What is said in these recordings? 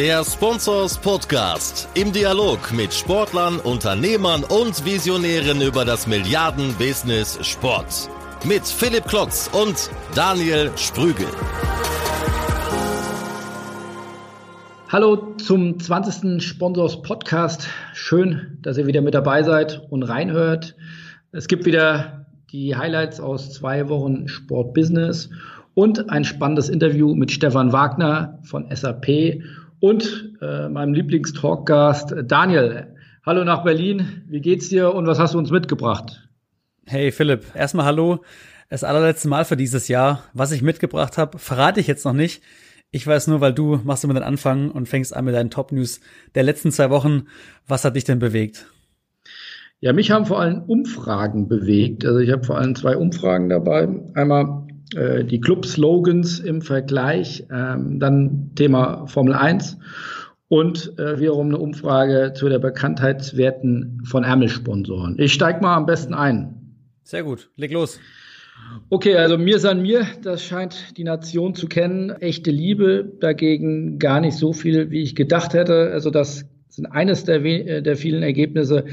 Der Sponsors Podcast im Dialog mit Sportlern, Unternehmern und Visionären über das Milliarden-Business Sport. Mit Philipp Klotz und Daniel Sprügel. Hallo zum 20. Sponsors Podcast. Schön, dass ihr wieder mit dabei seid und reinhört. Es gibt wieder die Highlights aus zwei Wochen Sport Business und ein spannendes Interview mit Stefan Wagner von SAP und äh, meinem Lieblingstalkgast Daniel. Hallo nach Berlin. Wie geht's dir und was hast du uns mitgebracht? Hey Philipp, erstmal hallo. Das allerletzte Mal für dieses Jahr. Was ich mitgebracht habe, verrate ich jetzt noch nicht. Ich weiß nur, weil du machst immer den Anfang und fängst an mit deinen Top-News der letzten zwei Wochen. Was hat dich denn bewegt? Ja, mich haben vor allem Umfragen bewegt. Also ich habe vor allem zwei Umfragen dabei. Einmal äh, die Club-Slogans im Vergleich, ähm, dann Thema Formel 1 und äh, wiederum eine Umfrage zu der Bekanntheitswerten von Ärmelsponsoren. Ich steig mal am besten ein. Sehr gut, leg los. Okay, also mir san mir, das scheint die Nation zu kennen. Echte Liebe dagegen gar nicht so viel, wie ich gedacht hätte. Also das sind eines der, äh, der vielen Ergebnisse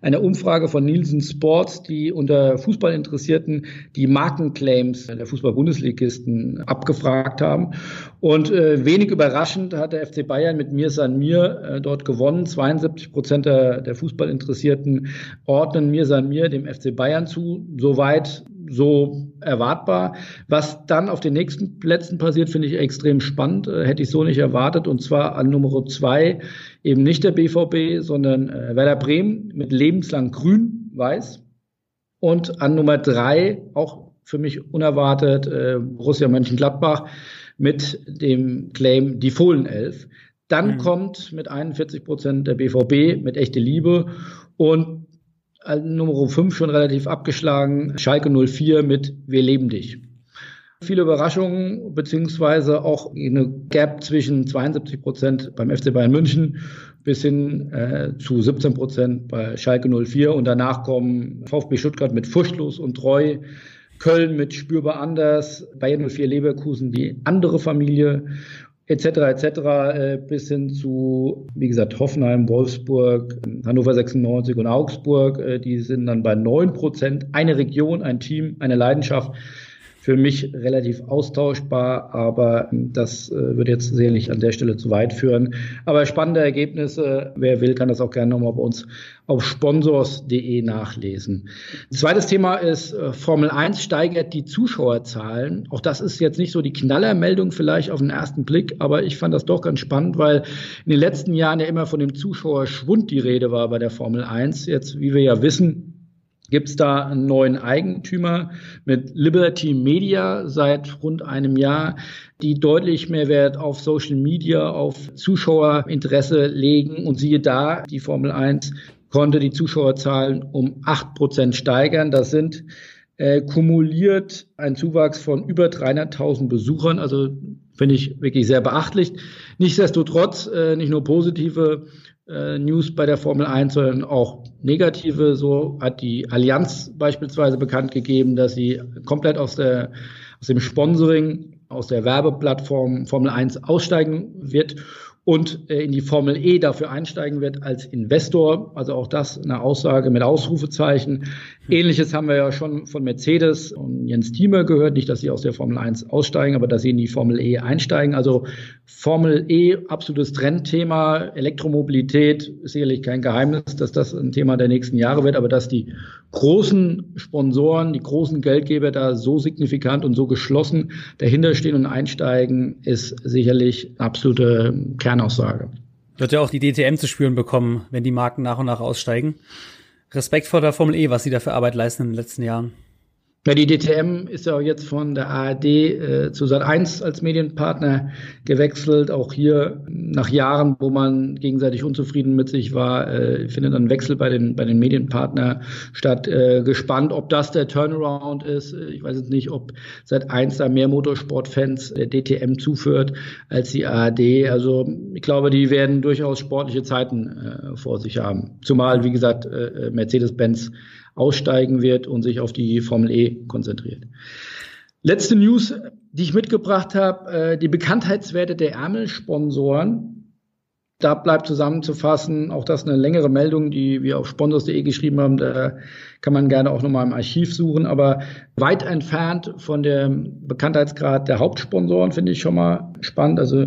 einer Umfrage von Nielsen Sports, die unter Fußballinteressierten die Markenclaims der Fußball-Bundesligisten abgefragt haben. Und äh, wenig überraschend hat der FC Bayern mit Mir San Mir äh, dort gewonnen. 72 Prozent der, der Fußballinteressierten ordnen Mir San Mir dem FC Bayern zu. Soweit so erwartbar. Was dann auf den nächsten Plätzen passiert, finde ich extrem spannend. Äh, hätte ich so nicht erwartet. Und zwar an Nummer zwei eben nicht der BVB, sondern äh, Werder Bremen mit lebenslang grün, weiß. Und an Nummer drei, auch für mich unerwartet, äh, Borussia Mönchengladbach mit dem Claim die Fohlenelf. Dann mhm. kommt mit 41 Prozent der BVB mit echte Liebe und Nummer 5 schon relativ abgeschlagen, Schalke 04 mit Wir leben dich. Viele Überraschungen, beziehungsweise auch eine Gap zwischen 72 Prozent beim FC Bayern München bis hin äh, zu 17 Prozent bei Schalke 04 und danach kommen VfB Stuttgart mit furchtlos und treu, Köln mit spürbar anders, Bayern 04 Leverkusen die andere Familie etc. etc. Äh, bis hin zu, wie gesagt, Hoffenheim, Wolfsburg, Hannover 96 und Augsburg. Äh, die sind dann bei neun Prozent. Eine Region, ein Team, eine Leidenschaft für mich relativ austauschbar, aber das äh, würde jetzt sicherlich an der Stelle zu weit führen. Aber spannende Ergebnisse, wer will, kann das auch gerne nochmal bei uns auf sponsors.de nachlesen. Zweites Thema ist äh, Formel 1 steigert die Zuschauerzahlen. Auch das ist jetzt nicht so die Knallermeldung vielleicht auf den ersten Blick, aber ich fand das doch ganz spannend, weil in den letzten Jahren ja immer von dem Zuschauerschwund die Rede war bei der Formel 1. Jetzt, wie wir ja wissen, gibt es da einen neuen Eigentümer mit Liberty Media seit rund einem Jahr, die deutlich mehr Wert auf Social Media, auf Zuschauerinteresse legen. Und siehe da, die Formel 1 konnte die Zuschauerzahlen um acht Prozent steigern. Das sind äh, kumuliert ein Zuwachs von über 300.000 Besuchern. Also finde ich wirklich sehr beachtlich. Nichtsdestotrotz äh, nicht nur positive äh, News bei der Formel 1, sondern auch negative. So hat die Allianz beispielsweise bekannt gegeben, dass sie komplett aus, der, aus dem Sponsoring, aus der Werbeplattform Formel 1 aussteigen wird und äh, in die Formel E dafür einsteigen wird als Investor. Also auch das eine Aussage mit Ausrufezeichen. Ähnliches haben wir ja schon von Mercedes und Jens Thieme gehört. Nicht, dass sie aus der Formel 1 aussteigen, aber dass sie in die Formel E einsteigen. Also Formel E, absolutes Trendthema. Elektromobilität ist sicherlich kein Geheimnis, dass das ein Thema der nächsten Jahre wird, aber dass die großen Sponsoren, die großen Geldgeber da so signifikant und so geschlossen dahinter stehen und einsteigen, ist sicherlich absolute Kernaussage. Wird ja auch die DTM zu spüren bekommen, wenn die Marken nach und nach aussteigen. Respekt vor der Formel E, was sie da für Arbeit leisten in den letzten Jahren. Ja, die DTM ist ja auch jetzt von der ARD äh, zu Sat1 als Medienpartner gewechselt. Auch hier nach Jahren, wo man gegenseitig unzufrieden mit sich war, äh, findet ein Wechsel bei den, bei den Medienpartnern statt. Äh, gespannt, ob das der Turnaround ist. Ich weiß jetzt nicht, ob Sat1 da mehr Motorsportfans der DTM zuführt als die ARD. Also ich glaube, die werden durchaus sportliche Zeiten äh, vor sich haben. Zumal, wie gesagt, äh, Mercedes-Benz aussteigen wird und sich auf die Formel E konzentriert. Letzte News, die ich mitgebracht habe, äh, die Bekanntheitswerte der Ärmelsponsoren Da bleibt zusammenzufassen, auch das eine längere Meldung, die wir auf sponsors.de geschrieben haben. Da kann man gerne auch nochmal im Archiv suchen. Aber weit entfernt von dem Bekanntheitsgrad der Hauptsponsoren finde ich schon mal spannend. Also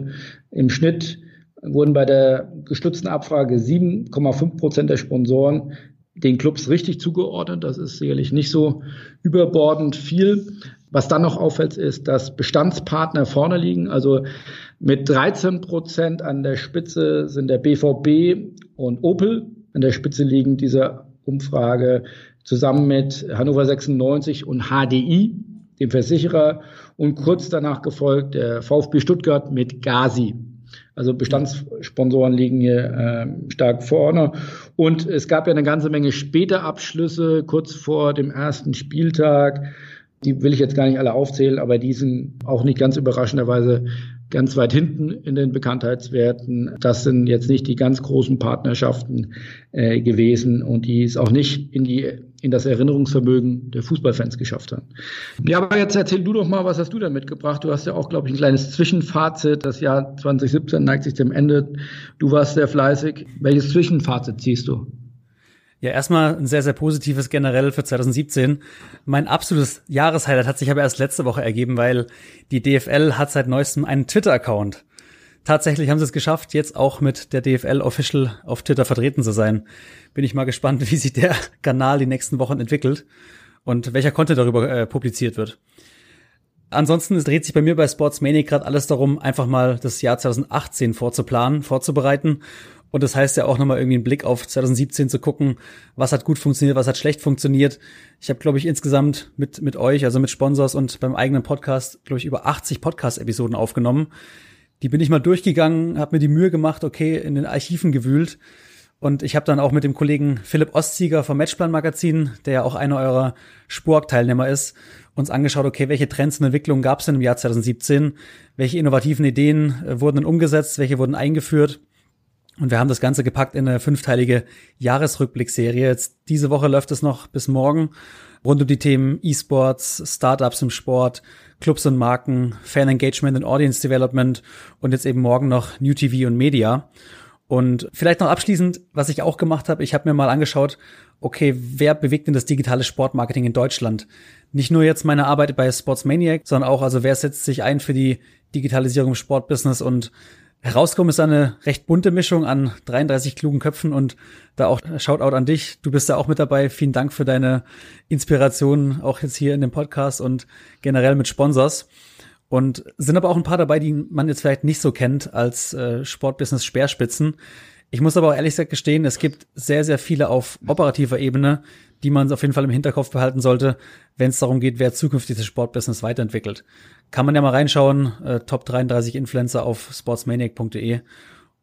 im Schnitt wurden bei der gestützten Abfrage 7,5 Prozent der Sponsoren den Clubs richtig zugeordnet. Das ist sicherlich nicht so überbordend viel. Was dann noch auffällt, ist, dass Bestandspartner vorne liegen. Also mit 13 Prozent an der Spitze sind der BVB und Opel. An der Spitze liegen diese Umfrage zusammen mit Hannover 96 und HDI, dem Versicherer. Und kurz danach gefolgt der VfB Stuttgart mit Gazi. Also Bestandssponsoren liegen hier äh, stark vorne. Und es gab ja eine ganze Menge später Abschlüsse kurz vor dem ersten Spieltag. Die will ich jetzt gar nicht alle aufzählen, aber die sind auch nicht ganz überraschenderweise ganz weit hinten in den Bekanntheitswerten. Das sind jetzt nicht die ganz großen Partnerschaften äh, gewesen und die es auch nicht in die in das Erinnerungsvermögen der Fußballfans geschafft haben. Ja, aber jetzt erzähl du doch mal, was hast du da mitgebracht? Du hast ja auch, glaube ich, ein kleines Zwischenfazit. Das Jahr 2017 neigt sich dem Ende. Du warst sehr fleißig. Welches Zwischenfazit ziehst du? Ja, erstmal ein sehr, sehr positives generell für 2017. Mein absolutes Jahreshighlight hat sich aber erst letzte Woche ergeben, weil die DFL hat seit neuestem einen Twitter-Account. Tatsächlich haben sie es geschafft, jetzt auch mit der DFL Official auf Twitter vertreten zu sein. Bin ich mal gespannt, wie sich der Kanal die nächsten Wochen entwickelt und welcher Content darüber äh, publiziert wird. Ansonsten dreht sich bei mir bei Sportsmanic gerade alles darum, einfach mal das Jahr 2018 vorzuplanen, vorzubereiten und das heißt ja auch nochmal irgendwie einen Blick auf 2017 zu gucken, was hat gut funktioniert, was hat schlecht funktioniert. Ich habe, glaube ich, insgesamt mit, mit euch, also mit Sponsors und beim eigenen Podcast, glaube ich, über 80 Podcast-Episoden aufgenommen. Die bin ich mal durchgegangen, habe mir die Mühe gemacht, okay, in den Archiven gewühlt. Und ich habe dann auch mit dem Kollegen Philipp Ostzieger vom Matchplan Magazin, der ja auch einer eurer Spork-Teilnehmer ist, uns angeschaut, okay, welche Trends und Entwicklungen gab es denn im Jahr 2017? Welche innovativen Ideen äh, wurden denn umgesetzt? Welche wurden eingeführt? Und wir haben das Ganze gepackt in eine fünfteilige Jahresrückblickserie. Jetzt diese Woche läuft es noch bis morgen rund um die Themen E-Sports, Startups im Sport, Clubs und Marken, Fan Engagement und Audience Development und jetzt eben morgen noch New TV und Media. Und vielleicht noch abschließend, was ich auch gemacht habe, ich habe mir mal angeschaut, okay, wer bewegt denn das digitale Sportmarketing in Deutschland? Nicht nur jetzt meine Arbeit bei Sportsmaniac, sondern auch, also wer setzt sich ein für die Digitalisierung im Sportbusiness und Herauskommen ist eine recht bunte Mischung an 33 klugen Köpfen und da auch Shoutout an dich. Du bist da auch mit dabei. Vielen Dank für deine Inspiration, auch jetzt hier in dem Podcast und generell mit Sponsors. Und sind aber auch ein paar dabei, die man jetzt vielleicht nicht so kennt als äh, Sportbusiness Speerspitzen. Ich muss aber auch ehrlich gesagt gestehen, es gibt sehr, sehr viele auf operativer Ebene, die man auf jeden Fall im Hinterkopf behalten sollte, wenn es darum geht, wer zukünftig das Sportbusiness weiterentwickelt. Kann man ja mal reinschauen, äh, Top 33 Influencer auf sportsmaniac.de.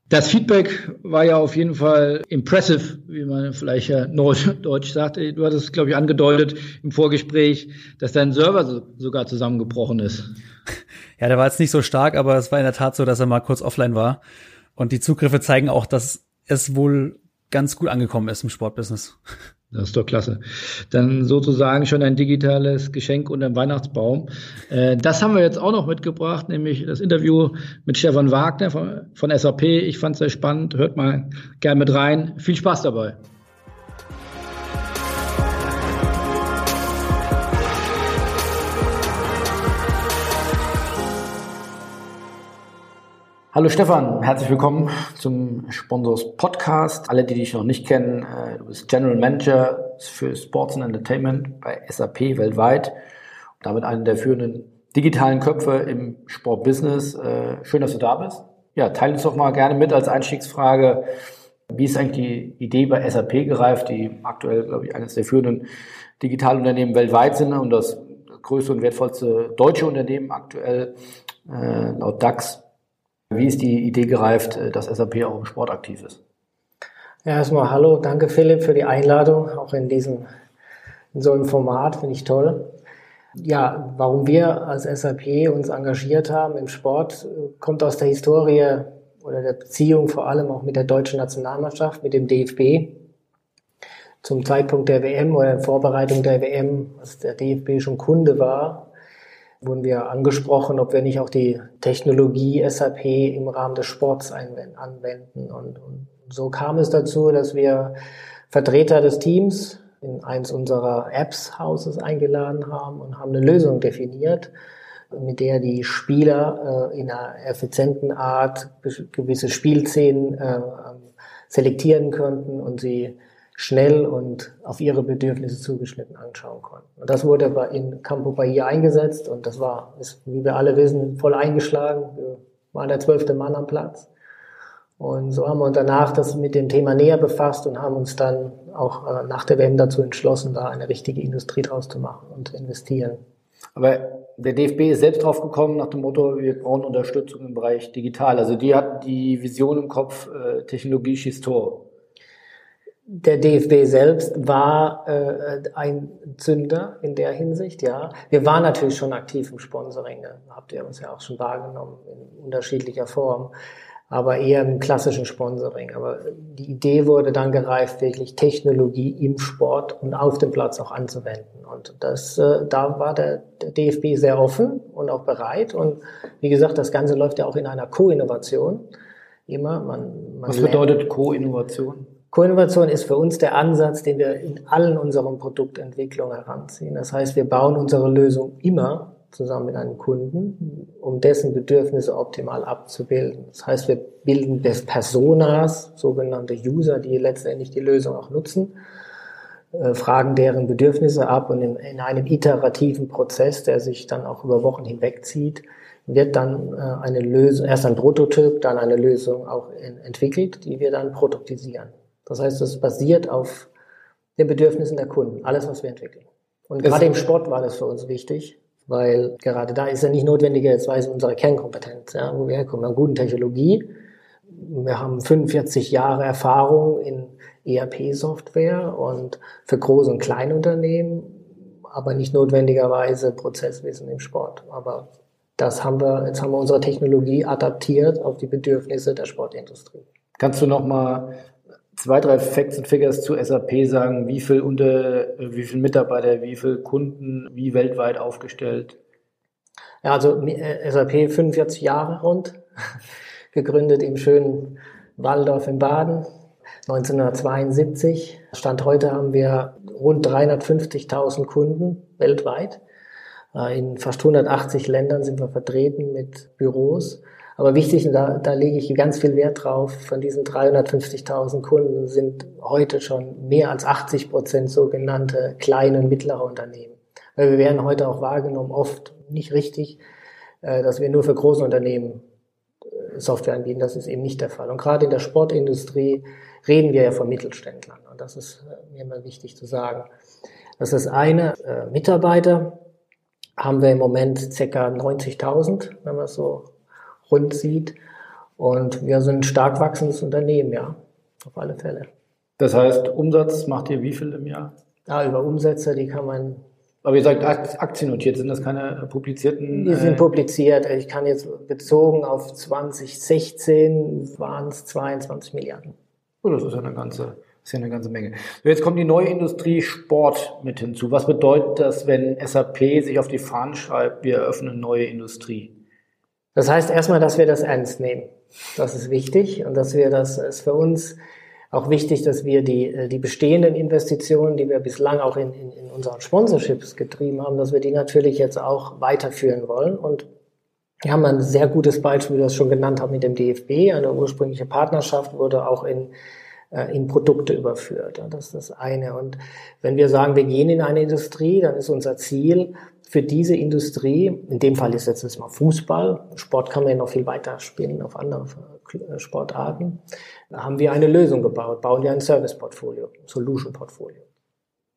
Das Feedback war ja auf jeden Fall impressive, wie man vielleicht ja Deutsch sagt. Du hattest, glaube ich, angedeutet im Vorgespräch, dass dein Server so, sogar zusammengebrochen ist. Ja, der war jetzt nicht so stark, aber es war in der Tat so, dass er mal kurz offline war. Und die Zugriffe zeigen auch, dass es wohl ganz gut angekommen ist im Sportbusiness. Das ist doch klasse. Dann sozusagen schon ein digitales Geschenk unter dem Weihnachtsbaum. Äh, das haben wir jetzt auch noch mitgebracht, nämlich das Interview mit Stefan Wagner von, von SAP. Ich fand es sehr spannend. Hört mal gern mit rein. Viel Spaß dabei. Hallo Stefan, herzlich willkommen zum Sponsors Podcast. Alle, die dich noch nicht kennen, äh, du bist General Manager für Sports and Entertainment bei SAP weltweit und damit einer der führenden digitalen Köpfe im Sportbusiness. Äh, schön, dass du da bist. Ja, teile uns doch mal gerne mit als Einstiegsfrage. Wie ist eigentlich die Idee bei SAP gereift, die aktuell, glaube ich, eines der führenden Digitalunternehmen weltweit sind und das größte und wertvollste deutsche Unternehmen aktuell äh, laut DAX wie ist die Idee gereift, äh, dass SAP auch im Sport aktiv ist? Ja, erstmal hallo, danke Philipp für die Einladung, auch in diesem, in so einem Format, finde ich toll. Ja, warum wir als SAP uns engagiert haben im Sport, kommt aus der Historie oder der Beziehung vor allem auch mit der deutschen Nationalmannschaft, mit dem DFB. Zum Zeitpunkt der WM oder in Vorbereitung der WM, als der DFB schon Kunde war, wurden wir angesprochen, ob wir nicht auch die Technologie SAP im Rahmen des Sports anwenden. Und, und so kam es dazu, dass wir Vertreter des Teams in eins unserer Apps-Hauses eingeladen haben und haben eine Lösung definiert, mit der die Spieler äh, in einer effizienten Art gewisse Spielszenen äh, selektieren könnten und sie schnell und auf ihre Bedürfnisse zugeschnitten anschauen konnten. Und das wurde in Campo Bahia eingesetzt und das war, ist, wie wir alle wissen, voll eingeschlagen. Wir waren der zwölfte Mann am Platz. Und so haben wir uns danach das mit dem Thema näher befasst und haben uns dann auch äh, nach der WM dazu entschlossen, da eine richtige Industrie draus zu machen und zu investieren. Aber der DFB ist selbst drauf gekommen nach dem Motto, wir brauchen Unterstützung im Bereich digital. Also die hat die Vision im Kopf, äh, Technologie schießt Tor. Der DFB selbst war äh, ein Zünder in der Hinsicht, ja. Wir waren natürlich schon aktiv im Sponsoring, da habt ihr uns ja auch schon wahrgenommen in unterschiedlicher Form aber eher im klassischen Sponsoring. Aber die Idee wurde dann gereift, wirklich Technologie im Sport und auf dem Platz auch anzuwenden. Und das, äh, da war der, der DFB sehr offen und auch bereit. Und wie gesagt, das Ganze läuft ja auch in einer Co-Innovation. Immer, man, man Was bedeutet Co-Innovation? Co-Innovation ist für uns der Ansatz, den wir in allen unseren Produktentwicklungen heranziehen. Das heißt, wir bauen unsere Lösung immer zusammen mit einem Kunden, um dessen Bedürfnisse optimal abzubilden. Das heißt, wir bilden des Personas, sogenannte User, die letztendlich die Lösung auch nutzen, äh, fragen deren Bedürfnisse ab und in, in, einem iterativen Prozess, der sich dann auch über Wochen hinwegzieht, wird dann äh, eine Lösung, erst ein Prototyp, dann eine Lösung auch entwickelt, die wir dann produktisieren. Das heißt, es basiert auf den Bedürfnissen der Kunden, alles, was wir entwickeln. Und gerade im Sport war das für uns wichtig, weil gerade da ist ja nicht notwendigerweise unsere Kernkompetenz, ja, wo wir herkommen. Wir haben gute Technologie, wir haben 45 Jahre Erfahrung in ERP-Software und für große und kleine Unternehmen, aber nicht notwendigerweise Prozesswissen im Sport. Aber das haben wir, jetzt haben wir unsere Technologie adaptiert auf die Bedürfnisse der Sportindustrie. Kannst du noch mal zwei, drei Facts und Figures zu SAP sagen, wie viel unter, wie viel Mitarbeiter, wie viel Kunden, wie weltweit aufgestellt? Ja, also äh, SAP 45 Jahre rund, gegründet im schönen Waldorf in Baden, 1972. Stand heute haben wir rund 350.000 Kunden weltweit. Äh, in fast 180 Ländern sind wir vertreten mit Büros. Aber wichtig, und da, da lege ich ganz viel Wert drauf, von diesen 350.000 Kunden sind heute schon mehr als 80 Prozent sogenannte kleine und mittlere Unternehmen. Weil wir werden heute auch wahrgenommen, oft nicht richtig, äh, dass wir nur für große Unternehmen äh, Software anbieten. Das ist eben nicht der Fall. Und gerade in der Sportindustrie reden wir ja von Mittelständlern. Und das ist äh, mir immer wichtig zu sagen. Das ist eine. Mitarbeiter haben wir im Moment ca. 90.000, wenn man es so rund sieht. Und wir sind ein stark wachsendes Unternehmen, ja, auf alle Fälle. Das heißt, Umsatz macht ihr wie viel im Jahr? Ja, über Umsätze, die kann man. Aber ihr sagt aktiennotiert, sind das keine publizierten? Die sind äh, publiziert. Ich kann jetzt bezogen auf 2016 waren es 22 Milliarden. Oh, das ist ja eine ganze, ist ja eine ganze Menge. Jetzt kommt die neue Industrie Sport mit hinzu. Was bedeutet das, wenn SAP sich auf die Fahnen schreibt, wir eröffnen neue Industrie? Das heißt erstmal, dass wir das ernst nehmen. Das ist wichtig und dass wir das ist für uns auch wichtig, dass wir die, äh, die bestehenden Investitionen, die wir bislang auch in, in, in unseren Sponsorships getrieben haben, dass wir die natürlich jetzt auch weiterführen wollen. Und wir haben ein sehr gutes Beispiel, wie du das schon genannt hast, mit dem DFB. Eine ursprüngliche Partnerschaft wurde auch in, äh, in Produkte überführt. Das ist das eine. Und wenn wir sagen, wir gehen in eine Industrie, dann ist unser Ziel, für diese Industrie, in dem Fall ist jetzt mal Fußball, Sport kann man ja noch viel weiter spielen auf andere äh, Sportarten, haben wir eine Lösung gebaut, bauen wir ein Service-Portfolio, Solution-Portfolio.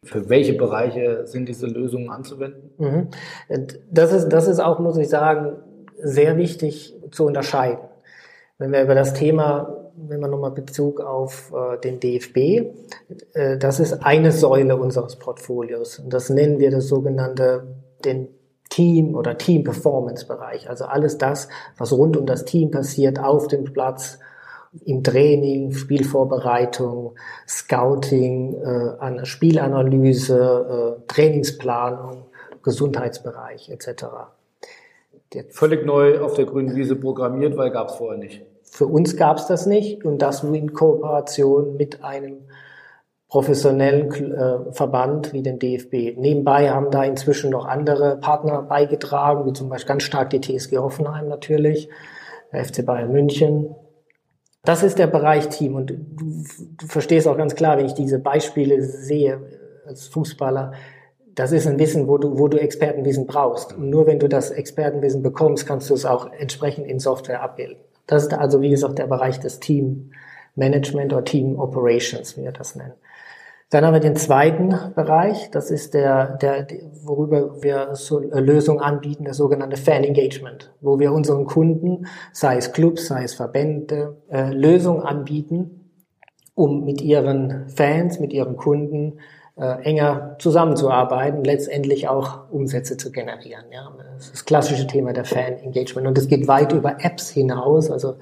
Für welche Bereiche sind diese Lösungen anzuwenden? Mhm. Das ist, das ist auch, muss ich sagen, sehr wichtig zu unterscheiden. Wenn wir über das Thema, wenn wir nochmal Bezug auf äh, den DFB, äh, das ist eine Säule unseres Portfolios. Und das nennen wir das sogenannte den Team- oder Team-Performance-Bereich. Also alles das, was rund um das Team passiert, auf dem Platz, im Training, Spielvorbereitung, Scouting, äh, Spielanalyse, äh, Trainingsplanung, Gesundheitsbereich etc. Völlig neu auf der grünen Wiese programmiert, weil gab es vorher nicht. Für uns gab es das nicht und das nur in Kooperation mit einem professionellen äh, Verband wie den DFB. Nebenbei haben da inzwischen noch andere Partner beigetragen, wie zum Beispiel ganz stark die TSG Hoffenheim natürlich, der FC Bayern München. Das ist der Bereich Team und du, du verstehst auch ganz klar, wenn ich diese Beispiele sehe als Fußballer, das ist ein Wissen, wo du, wo du Expertenwissen brauchst. Und nur wenn du das Expertenwissen bekommst, kannst du es auch entsprechend in Software abbilden. Das ist also, wie gesagt, der Bereich des Team Management oder Team Operations, wie wir das nennen. Dann haben wir den zweiten Bereich, das ist der, der worüber wir so Lösungen anbieten, das sogenannte Fan Engagement, wo wir unseren Kunden, sei es Clubs, sei es Verbände, äh, Lösungen anbieten, um mit ihren Fans, mit ihren Kunden äh, enger zusammenzuarbeiten, letztendlich auch Umsätze zu generieren. Ja, das ist das klassische Thema der Fan Engagement und es geht weit über Apps hinaus. Also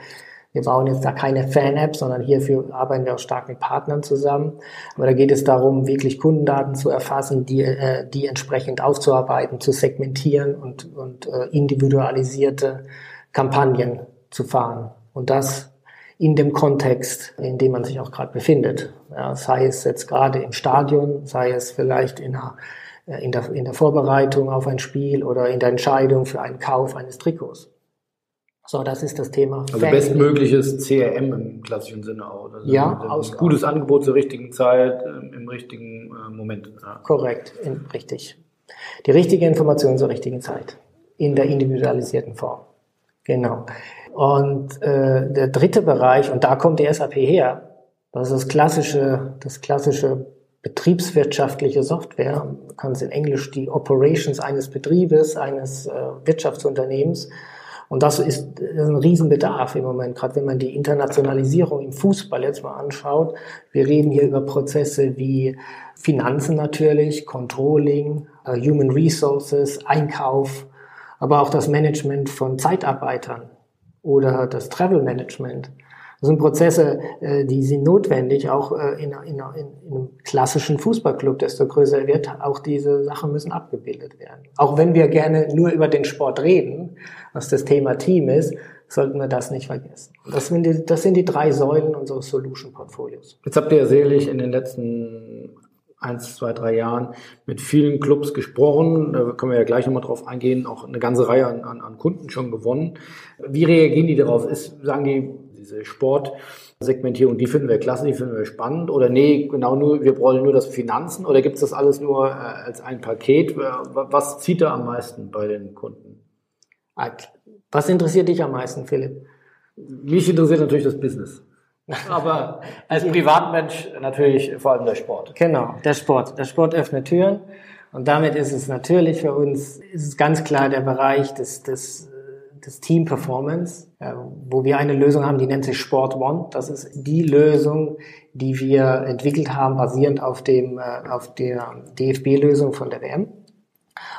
wir bauen jetzt da keine Fan-App, sondern hierfür arbeiten wir auch stark mit Partnern zusammen. Aber da geht es darum, wirklich Kundendaten zu erfassen, die, äh, die entsprechend aufzuarbeiten, zu segmentieren und, und äh, individualisierte Kampagnen zu fahren. Und das in dem Kontext, in dem man sich auch gerade befindet. Ja, sei es jetzt gerade im Stadion, sei es vielleicht in der, äh, in, der, in der Vorbereitung auf ein Spiel oder in der Entscheidung für einen Kauf eines Trikots. So, das ist das Thema. Also Family. bestmögliches CRM im klassischen Sinne auch. Also ja, aus, gutes Angebot zur richtigen Zeit, ähm, im richtigen äh, Moment. Ja. Korrekt, in, richtig. Die richtige Information zur richtigen Zeit. In der individualisierten Form. Genau. Und äh, der dritte Bereich, und da kommt die SAP her, das ist das klassische, das klassische betriebswirtschaftliche Software. Man kann es in Englisch die Operations eines Betriebes, eines äh, Wirtschaftsunternehmens und das ist, ein Riesenbedarf im Moment, gerade wenn man die Internationalisierung im Fußball jetzt mal anschaut. Wir reden hier über Prozesse wie Finanzen natürlich, Controlling, uh, Human Resources, Einkauf, aber auch das Management von Zeitarbeitern oder das Travel Management. Das sind Prozesse, äh, die sind notwendig, auch äh, in, in, in, einem klassischen Fußballclub, desto größer er wird, auch diese Sachen müssen abgebildet werden. Auch wenn wir gerne nur über den Sport reden, was das Thema Team ist, sollten wir das nicht vergessen. Das sind die, das sind die drei Säulen unseres Solution-Portfolios. Jetzt habt ihr ja sicherlich in den letzten eins, zwei, drei Jahren mit vielen Clubs gesprochen. Da können wir ja gleich nochmal drauf eingehen. Auch eine ganze Reihe an, an, an Kunden schon gewonnen. Wie reagieren die darauf? Ist, sagen die, diese Sportsegmentierung, die finden wir klasse, die finden wir spannend? Oder nee, genau nur, wir wollen nur das Finanzen? Oder gibt es das alles nur äh, als ein Paket? Was zieht da am meisten bei den Kunden? Was interessiert dich am meisten, Philipp? Mich interessiert natürlich das Business. Aber als Privatmensch natürlich vor allem der Sport. Genau, der Sport. Der Sport öffnet Türen. Und damit ist es natürlich für uns, ist es ganz klar der Bereich des, des des Team Performance, äh, wo wir eine Lösung haben, die nennt sich Sport One. Das ist die Lösung, die wir entwickelt haben, basierend auf dem, äh, auf der DFB-Lösung von der WM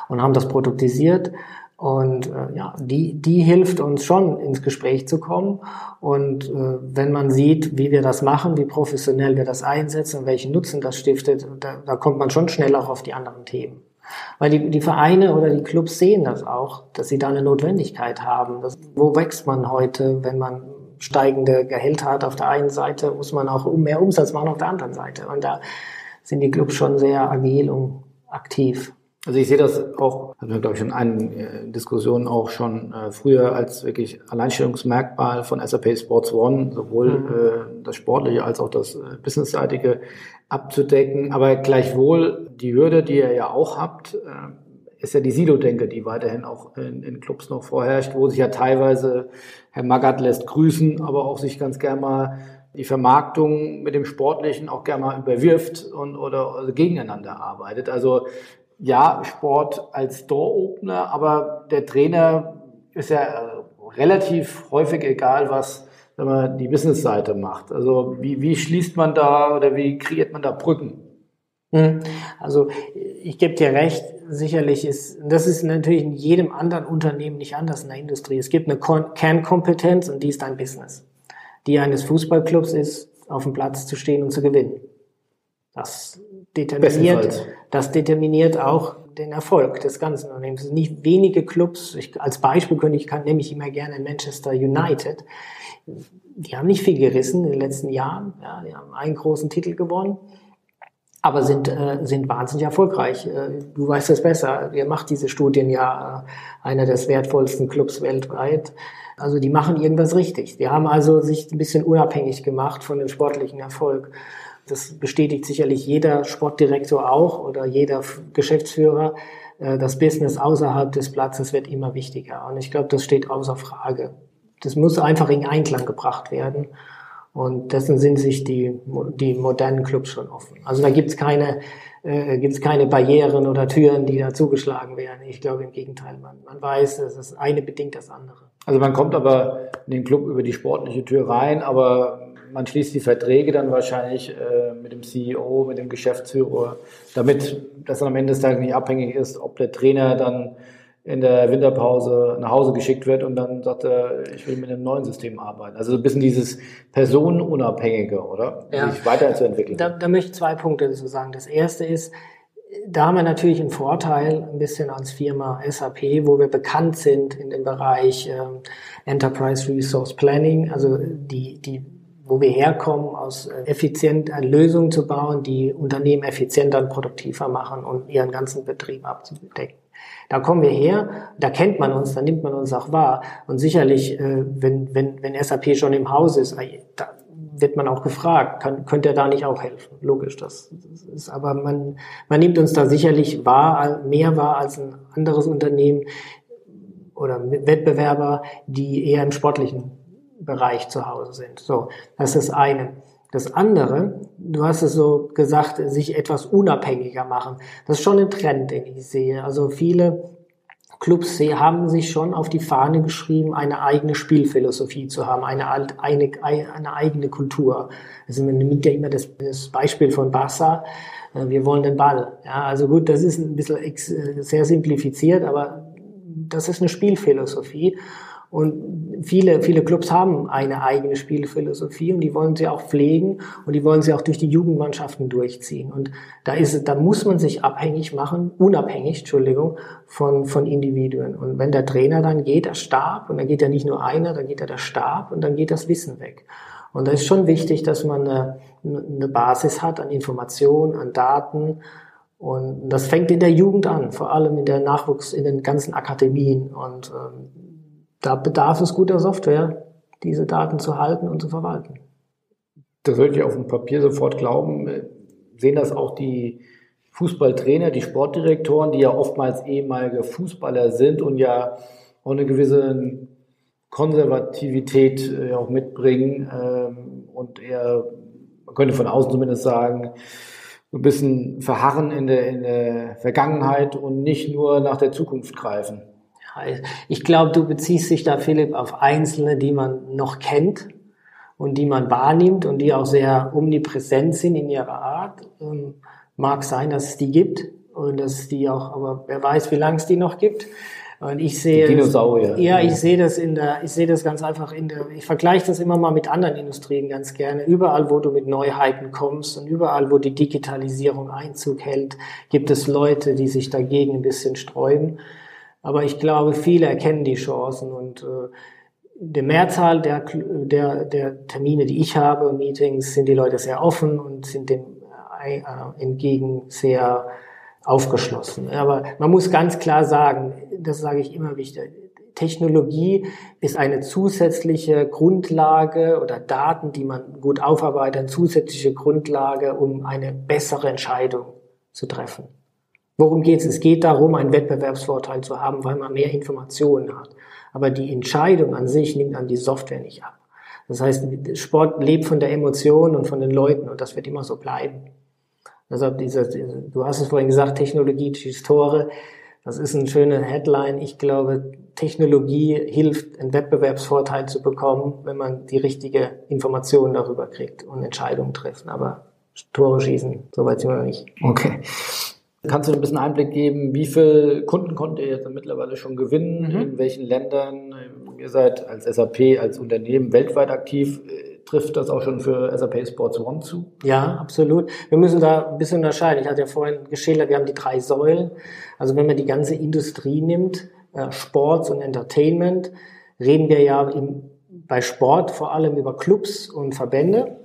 und haben das produktisiert. Und äh, ja, die, die hilft uns schon ins Gespräch zu kommen. Und äh, wenn man sieht, wie wir das machen, wie professionell wir das einsetzen und welchen Nutzen das stiftet, da, da kommt man schon schnell auch auf die anderen Themen. Weil die, die Vereine oder die Clubs sehen das auch, dass sie da eine Notwendigkeit haben. Das, wo wächst man heute, wenn man steigende Gehälter hat auf der einen Seite, muss man auch mehr Umsatz machen auf der anderen Seite. Und da sind die Clubs schon sehr agil und aktiv. Also ich sehe das auch, hatten wir glaube ich in einigen äh, Diskussionen auch schon äh, früher als wirklich Alleinstellungsmerkmal von SAP Sports One, sowohl mhm. äh, das Sportliche als auch das äh, Businessseitige abzudecken. Aber gleichwohl die Hürde, die ihr ja auch habt, äh, ist ja die Silo-Denke, die weiterhin auch in, in Clubs noch vorherrscht, wo sich ja teilweise Herr Magath lässt grüßen, aber auch sich ganz gern mal die Vermarktung mit dem Sportlichen auch gerne mal überwirft und oder also gegeneinander arbeitet. Also ja, Sport als Door-Opener, aber der Trainer ist ja äh, relativ häufig egal, was man die Business-Seite macht. Also wie, wie schließt man da oder wie kreiert man da Brücken? Hm. Also ich gebe dir recht, sicherlich ist, das ist natürlich in jedem anderen Unternehmen nicht anders in der Industrie. Es gibt eine Kernkompetenz und die ist dein Business. Die eines Fußballclubs ist, auf dem Platz zu stehen und zu gewinnen. Das determiniert, das determiniert auch den Erfolg des ganzen Unternehmens. Nicht wenige Clubs, ich, als Beispiel könnte ich, kann, nehme ich immer gerne Manchester United. Die haben nicht viel gerissen in den letzten Jahren. Ja, die haben einen großen Titel gewonnen aber sind, äh, sind wahnsinnig erfolgreich. Äh, du weißt es besser. Ihr macht diese Studien ja äh, einer des wertvollsten Clubs weltweit. Also die machen irgendwas richtig. Die haben also sich ein bisschen unabhängig gemacht von dem sportlichen Erfolg. Das bestätigt sicherlich jeder Sportdirektor auch oder jeder Geschäftsführer. Äh, das Business außerhalb des Platzes wird immer wichtiger. Und ich glaube, das steht außer Frage. Das muss einfach in Einklang gebracht werden. Und dessen sind sich die, die modernen Clubs schon offen. Also da gibt's keine, äh, gibt's keine Barrieren oder Türen, die da zugeschlagen werden. Ich glaube im Gegenteil, man, man weiß, es ist eine bedingt das andere. Also man kommt aber in den Club über die sportliche Tür rein, aber man schließt die Verträge dann wahrscheinlich äh, mit dem CEO, mit dem Geschäftsführer, damit das dann am Ende des Tages nicht abhängig ist, ob der Trainer dann in der Winterpause nach Hause geschickt wird und dann sagt er, ich will mit einem neuen System arbeiten. Also so ein bisschen dieses Personenunabhängige, oder? Ja. Sich weiterzuentwickeln. Da, da möchte ich zwei Punkte dazu sagen. Das erste ist, da haben wir natürlich einen Vorteil, ein bisschen als Firma SAP, wo wir bekannt sind in dem Bereich ähm, Enterprise Resource Planning, also die, die wo wir herkommen, aus äh, effizient Lösungen zu bauen, die Unternehmen effizienter und produktiver machen und ihren ganzen Betrieb abzudecken. Da kommen wir her, da kennt man uns, da nimmt man uns auch wahr. Und sicherlich, äh, wenn, wenn, wenn SAP schon im Haus ist, da wird man auch gefragt, kann, könnte er da nicht auch helfen? Logisch, das, das ist, aber man, man nimmt uns da sicherlich wahr, mehr wahr als ein anderes Unternehmen oder Wettbewerber, die eher im sportlichen Bereich zu Hause sind. So, das ist das eine. Das andere, du hast es so gesagt, sich etwas unabhängiger machen. Das ist schon ein Trend, den ich sehe. Also viele Clubs haben sich schon auf die Fahne geschrieben, eine eigene Spielphilosophie zu haben, eine, eine, eine eigene Kultur. Also man nimmt ja immer das, das Beispiel von Barca, äh, wir wollen den Ball. Ja, also gut, das ist ein bisschen äh, sehr simplifiziert, aber das ist eine Spielphilosophie. Und viele, viele Clubs haben eine eigene Spielphilosophie und die wollen sie auch pflegen und die wollen sie auch durch die Jugendmannschaften durchziehen. Und da ist, da muss man sich abhängig machen, unabhängig, Entschuldigung, von, von Individuen. Und wenn der Trainer dann geht, der Stab, und dann geht ja nicht nur einer, dann geht ja der Stab und dann geht das Wissen weg. Und da ist schon wichtig, dass man eine, eine Basis hat an Informationen, an Daten, und das fängt in der Jugend an, vor allem in der Nachwuchs, in den ganzen Akademien. Und ähm, da bedarf es guter Software, diese Daten zu halten und zu verwalten. Das würde ich auf dem Papier sofort glauben. Sehen das auch die Fußballtrainer, die Sportdirektoren, die ja oftmals ehemalige Fußballer sind und ja auch eine gewisse Konservativität äh, auch mitbringen ähm, und eher, man könnte von außen zumindest sagen, ein bisschen verharren in der, in der Vergangenheit und nicht nur nach der Zukunft greifen. Ich glaube, du beziehst dich da, Philipp, auf Einzelne, die man noch kennt und die man wahrnimmt und die auch sehr omnipräsent sind in ihrer Art. Ähm, mag sein, dass es die gibt und dass es die auch, aber wer weiß, wie lange es die noch gibt. Und ich sehe, Dinosaurier. Ja, ich sehe das in der, ich sehe das ganz einfach in der, ich vergleiche das immer mal mit anderen Industrien ganz gerne. Überall, wo du mit Neuheiten kommst und überall, wo die Digitalisierung Einzug hält, gibt es Leute, die sich dagegen ein bisschen sträuben. Aber ich glaube, viele erkennen die Chancen und äh, der Mehrzahl der, der, der Termine, die ich habe Meetings, sind die Leute sehr offen und sind dem äh, entgegen sehr aufgeschlossen. Aber man muss ganz klar sagen, das sage ich immer wichtig, Technologie ist eine zusätzliche Grundlage oder Daten, die man gut aufarbeitet, eine zusätzliche Grundlage, um eine bessere Entscheidung zu treffen. Worum geht es? Es geht darum, einen Wettbewerbsvorteil zu haben, weil man mehr Informationen hat. Aber die Entscheidung an sich nimmt an die Software nicht ab. Das heißt, Sport lebt von der Emotion und von den Leuten und das wird immer so bleiben. Deshalb dieser, du hast es vorhin gesagt, Technologie schießt Tore. Das ist eine schöne Headline. Ich glaube, Technologie hilft, einen Wettbewerbsvorteil zu bekommen, wenn man die richtige Information darüber kriegt und Entscheidungen treffen. Aber Tore schießen, soweit sind wir noch nicht. Okay. Kannst du ein bisschen Einblick geben, wie viele Kunden konntet ihr jetzt mittlerweile schon gewinnen? Mhm. In welchen Ländern? Ihr seid als SAP, als Unternehmen weltweit aktiv. trifft das auch schon für SAP Sports One zu? Ja, absolut. Wir müssen da ein bisschen unterscheiden. Ich hatte ja vorhin geschildert, wir haben die drei Säulen. Also wenn man die ganze Industrie nimmt, äh, Sports und Entertainment, reden wir ja im, bei Sport vor allem über Clubs und Verbände.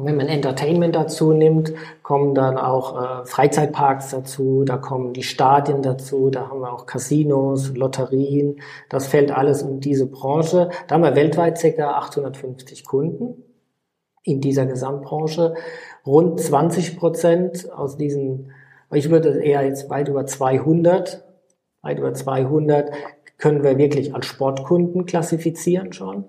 Wenn man Entertainment dazu nimmt, kommen dann auch äh, Freizeitparks dazu, da kommen die Stadien dazu, da haben wir auch Casinos, Lotterien. Das fällt alles in diese Branche. Da haben wir weltweit ca. 850 Kunden in dieser Gesamtbranche. Rund 20 Prozent aus diesen, ich würde eher jetzt weit über 200, weit über 200 können wir wirklich als Sportkunden klassifizieren schon.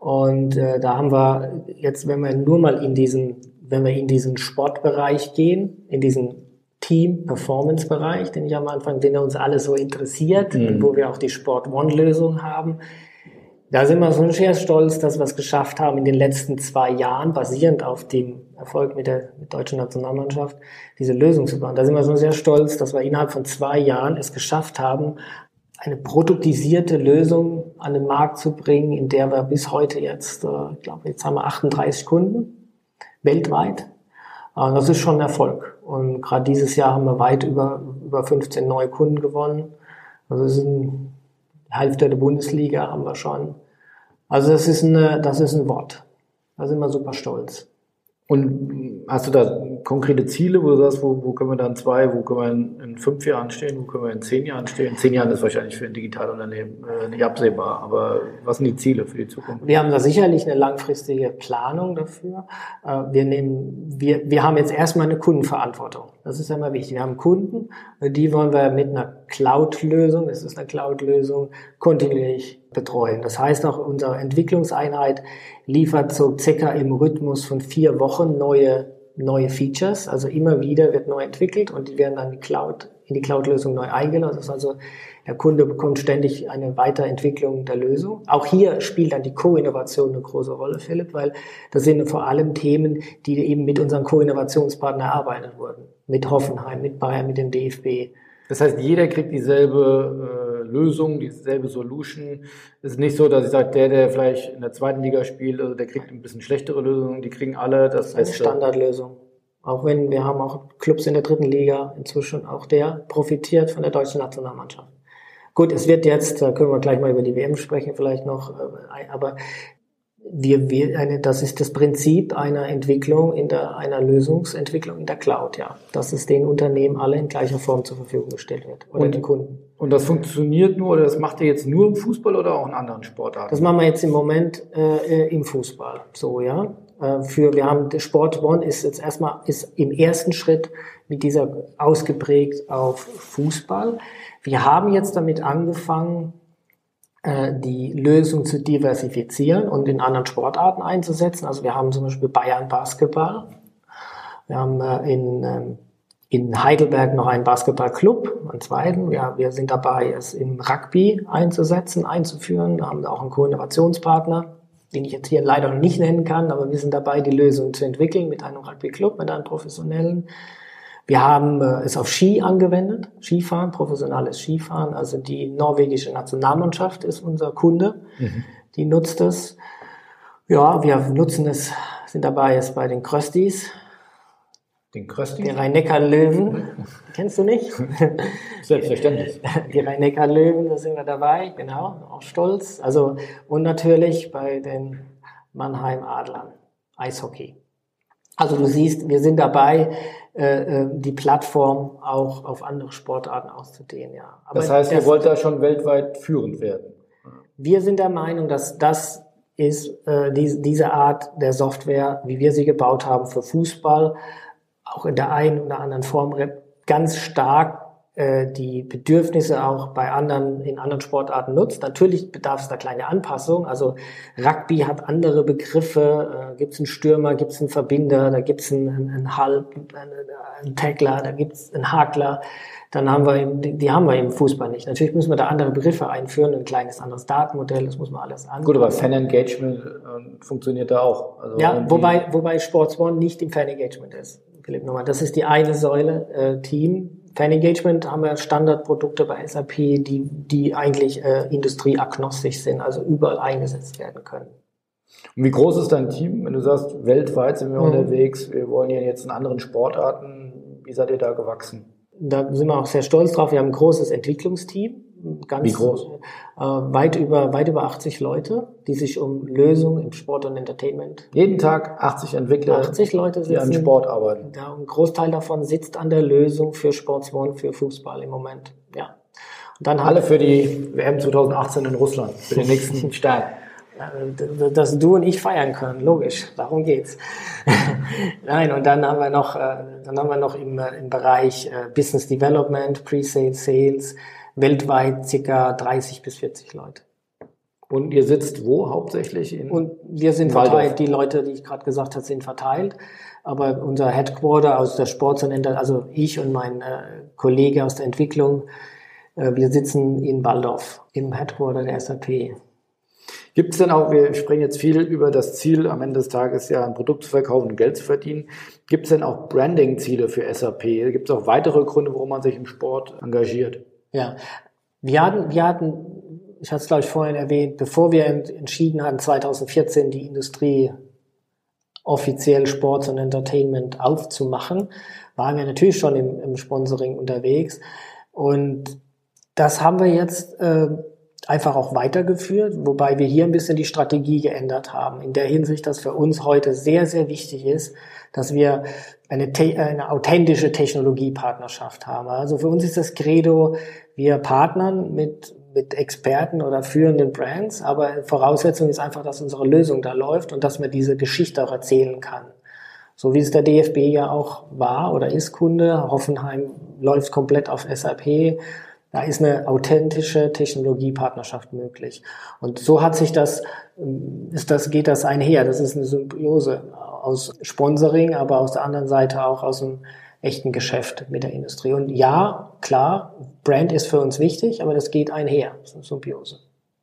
Und äh, da haben wir jetzt, wenn wir nur mal in diesen, wenn wir in diesen Sportbereich gehen, in diesen Team-Performance-Bereich, den ich am Anfang, den uns alle so interessiert mhm. wo wir auch die Sport-One-Lösung haben, da sind wir so sehr stolz, dass wir es geschafft haben, in den letzten zwei Jahren, basierend auf dem Erfolg mit der mit deutschen Nationalmannschaft, diese Lösung zu bauen. Da sind wir so sehr stolz, dass wir innerhalb von zwei Jahren es geschafft haben, eine produktisierte Lösung an den Markt zu bringen, in der wir bis heute jetzt, äh, ich glaube, jetzt haben wir 38 Kunden weltweit. Und das ist schon ein Erfolg. Und gerade dieses Jahr haben wir weit über, über 15 neue Kunden gewonnen. Also es ist ein Hälfte der Bundesliga haben wir schon. Also das ist, eine, das ist ein Wort. Da sind wir super stolz. Und hast du da konkrete Ziele, wo du sagst, wo, wo können wir dann zwei, wo können wir in, in, fünf Jahren stehen, wo können wir in zehn Jahren stehen? In zehn Jahren ist wahrscheinlich für ein Digitalunternehmen äh, nicht absehbar, aber was sind die Ziele für die Zukunft? Wir haben da sicherlich eine langfristige Planung dafür. Äh, wir nehmen, wir, wir haben jetzt erstmal eine Kundenverantwortung. Das ist ja immer wichtig. Wir haben Kunden, die wollen wir mit einer Cloud-Lösung, es ist eine Cloud-Lösung, kontinuierlich betreuen. Das heißt auch, unsere Entwicklungseinheit liefert so circa im Rhythmus von vier Wochen neue neue Features, also immer wieder wird neu entwickelt und die werden dann in die Cloud, in die Cloud-Lösung neu eingeladen. Das ist also, der Kunde bekommt ständig eine Weiterentwicklung der Lösung. Auch hier spielt dann die Co-Innovation eine große Rolle, Philipp, weil das sind vor allem Themen, die eben mit unseren Co-Innovationspartnern erarbeitet wurden. Mit Hoffenheim, mit Bayern, mit dem DFB. Das heißt, jeder kriegt dieselbe äh Lösung, dieselbe Solution. Es ist nicht so, dass ich sage, der, der vielleicht in der zweiten Liga spielt, also der kriegt ein bisschen schlechtere Lösungen, die kriegen alle das Eine Standardlösung. Auch wenn wir haben auch Clubs in der dritten Liga inzwischen, auch der profitiert von der deutschen Nationalmannschaft. Gut, es wird jetzt, da können wir gleich mal über die WM sprechen, vielleicht noch, äh, aber wir, wir eine, das ist das Prinzip einer Entwicklung in der, einer Lösungsentwicklung in der Cloud, ja. Dass es den Unternehmen alle in gleicher Form zur Verfügung gestellt wird. Oder und, den Kunden. Und das funktioniert nur, oder das macht ihr jetzt nur im Fußball oder auch in anderen Sportarten? Das machen wir jetzt im Moment äh, im Fußball, so, ja. Äh, für, wir haben, Sport One ist jetzt erstmal, ist im ersten Schritt mit dieser ausgeprägt auf Fußball. Wir haben jetzt damit angefangen, äh, die Lösung zu diversifizieren und in anderen Sportarten einzusetzen. Also wir haben zum Beispiel Bayern Basketball. Wir haben äh, in, ähm, in Heidelberg noch einen Basketballclub, einen zweiten. Ja, wir sind dabei, es im Rugby einzusetzen, einzuführen. Wir haben auch einen Co-Innovationspartner, den ich jetzt hier leider noch nicht nennen kann, aber wir sind dabei, die Lösung zu entwickeln mit einem Rugby-Club, mit einem professionellen. Wir haben äh, es auf Ski angewendet, Skifahren, professionelles Skifahren. Also die norwegische Nationalmannschaft ist unser Kunde, mhm. die nutzt es. Ja, wir nutzen es, sind dabei jetzt bei den Kröstis. Den Kröstis? Die Rhein-Neckar-Löwen. Kennst du nicht? Selbstverständlich. Die Rhein-Neckar-Löwen, da sind wir dabei, genau, auch stolz. Also, und natürlich bei den Mannheim-Adlern, Eishockey. Also du siehst, wir sind dabei, äh, äh, die Plattform auch auf andere Sportarten auszudehnen, ja. Aber das heißt, ihr wollt da schon weltweit führend werden? Wir sind der Meinung, dass das ist äh, die, diese Art der Software, wie wir sie gebaut haben für Fußball, auch in der einen oder anderen Form ganz stark die Bedürfnisse auch bei anderen, in anderen Sportarten nutzt. Natürlich bedarf es da kleine Anpassungen. Also Rugby hat andere Begriffe. Äh, gibt es einen Stürmer, gibt es einen Verbinder, da gibt es einen, einen Halb, einen, Tackler, da gibt es einen Hakler. Dann haben wir, im, die haben wir im Fußball nicht. Natürlich müssen wir da andere Begriffe einführen, ein kleines anderes Datenmodell, das muss man alles an. Gut, aber Fan Engagement äh, funktioniert da auch. Also ja, wobei, wobei Sports One nicht im Fan Engagement ist. Philipp nochmal. Das ist die eine Säule, äh, Team. Fan Engagement haben wir Standardprodukte bei SAP, die, die eigentlich äh, industrieagnostisch sind, also überall eingesetzt werden können. Und wie groß ist dein Team? Wenn du sagst, weltweit sind wir mhm. unterwegs, wir wollen ja jetzt in anderen Sportarten, wie seid ihr da gewachsen? Da sind wir auch sehr stolz drauf. Wir haben ein großes Entwicklungsteam. Ganz, Wie groß? Äh, weit über weit über 80 Leute, die sich um Lösungen im Sport und Entertainment. Jeden Tag 80 Entwickler, 80 Leute sitzen, die an Sport arbeiten. Ja, ein Großteil davon sitzt an der Lösung für Sports One, für Fußball im Moment. Ja. Und dann alle für die WM 2018 in Russland, für den nächsten Stern dass du und ich feiern können, logisch, darum geht's. Nein, und dann haben wir noch, äh, dann haben wir noch im, äh, im Bereich äh, Business Development, Pre-Sales, Sales, weltweit circa 30 bis 40 Leute. Und ihr sitzt wo hauptsächlich? In und wir sind verteilt, die Leute, die ich gerade gesagt habe, sind verteilt. Aber unser Headquarter aus der Sports und also ich und mein äh, Kollege aus der Entwicklung, äh, wir sitzen in Waldorf im Headquarter der SAP. Gibt es denn auch, wir sprechen jetzt viel über das Ziel, am Ende des Tages ja ein Produkt zu verkaufen und Geld zu verdienen. Gibt es denn auch Branding-Ziele für SAP? Gibt es auch weitere Gründe, warum man sich im Sport engagiert? Ja, wir hatten, wir hatten ich hatte es glaube ich vorhin erwähnt, bevor wir entschieden hatten, 2014 die Industrie offiziell Sports und Entertainment aufzumachen, waren wir natürlich schon im, im Sponsoring unterwegs. Und das haben wir jetzt äh, einfach auch weitergeführt, wobei wir hier ein bisschen die Strategie geändert haben. In der Hinsicht, dass für uns heute sehr, sehr wichtig ist, dass wir eine, eine authentische Technologiepartnerschaft haben. Also für uns ist das Credo, wir partnern mit, mit Experten oder führenden Brands, aber Voraussetzung ist einfach, dass unsere Lösung da läuft und dass man diese Geschichte auch erzählen kann. So wie es der DFB ja auch war oder ist Kunde. Hoffenheim läuft komplett auf SAP. Da ist eine authentische Technologiepartnerschaft möglich. Und so hat sich das, ist das, geht das einher. Das ist eine Symbiose aus Sponsoring, aber aus der anderen Seite auch aus einem echten Geschäft mit der Industrie. Und ja, klar, Brand ist für uns wichtig, aber das geht einher. Das ist eine Symbiose.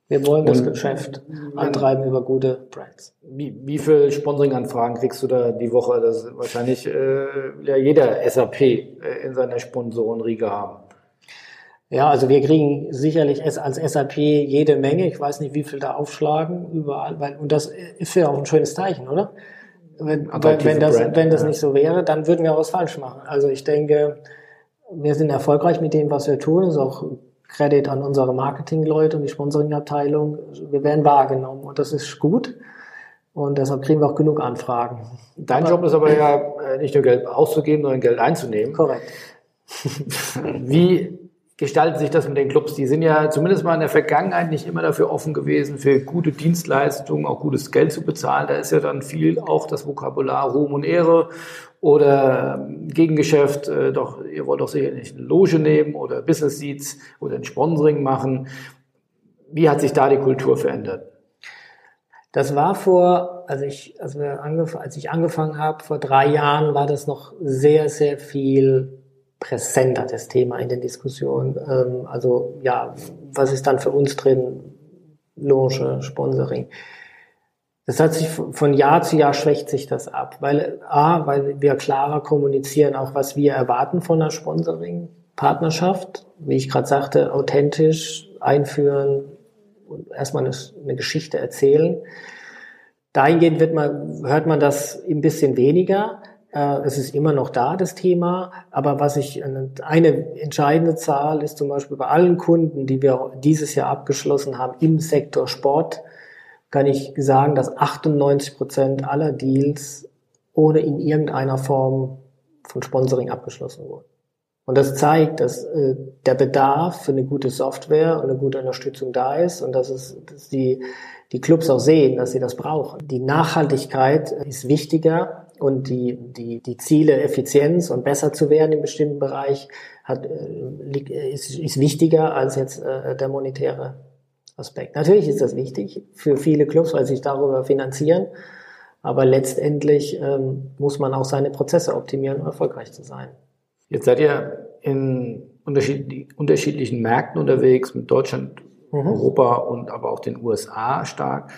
Wir wollen das Geschäft antreiben über gute Brands. Wie, wie viel Sponsoring-Anfragen kriegst du da die Woche? Das ist wahrscheinlich äh, ja jeder SAP äh, in seiner Sponsorenriege haben. Ja, also wir kriegen sicherlich als SAP jede Menge. Ich weiß nicht, wie viel da aufschlagen überall, weil, und das ist ja auch ein schönes Zeichen, oder? Wenn, wenn das, Brand, wenn das ja. nicht so wäre, dann würden wir auch was falsch machen. Also ich denke, wir sind erfolgreich mit dem, was wir tun. Das ist auch Credit an unsere Marketingleute und die Sponsoringabteilung. Wir werden wahrgenommen und das ist gut. Und deshalb kriegen wir auch genug Anfragen. Dein aber, Job ist aber ja äh, nicht nur Geld auszugeben, sondern Geld einzunehmen. Korrekt. Wie gestaltet sich das mit den Clubs? Die sind ja zumindest mal in der Vergangenheit nicht immer dafür offen gewesen, für gute Dienstleistungen auch gutes Geld zu bezahlen. Da ist ja dann viel auch das Vokabular Ruhm und Ehre oder ähm, Gegengeschäft, äh, doch, ihr wollt doch sicher nicht eine Loge nehmen oder Business Seats oder ein Sponsoring machen. Wie hat sich da die Kultur verändert? Das war vor, als ich, als, wir angef als ich angefangen habe, vor drei Jahren, war das noch sehr, sehr viel präsenter, das Thema in den Diskussionen. Ähm, also ja, was ist dann für uns drin? Loge, Sponsoring. Das hat sich von Jahr zu Jahr schwächt sich das ab, weil A, weil wir klarer kommunizieren, auch was wir erwarten von einer Sponsoring-Partnerschaft, wie ich gerade sagte, authentisch einführen und erstmal eine, eine Geschichte erzählen. Dahingehend wird man, hört man das ein bisschen weniger, es ist immer noch da, das Thema. Aber was ich, eine entscheidende Zahl ist zum Beispiel bei allen Kunden, die wir dieses Jahr abgeschlossen haben im Sektor Sport, kann ich sagen, dass 98 Prozent aller Deals ohne in irgendeiner Form von Sponsoring abgeschlossen wurden. Und das zeigt, dass äh, der Bedarf für eine gute Software und eine gute Unterstützung da ist und dass es dass die, die Clubs auch sehen, dass sie das brauchen. Die Nachhaltigkeit ist wichtiger und die, die, die Ziele Effizienz und besser zu werden im bestimmten Bereich hat, äh, ist, ist wichtiger als jetzt äh, der monetäre Aspekt. Natürlich ist das wichtig für viele Clubs, weil sie sich darüber finanzieren, aber letztendlich ähm, muss man auch seine Prozesse optimieren, um erfolgreich zu sein. Jetzt seid ihr in unterschiedlichen Märkten unterwegs, mit Deutschland, mhm. Europa und aber auch den USA stark.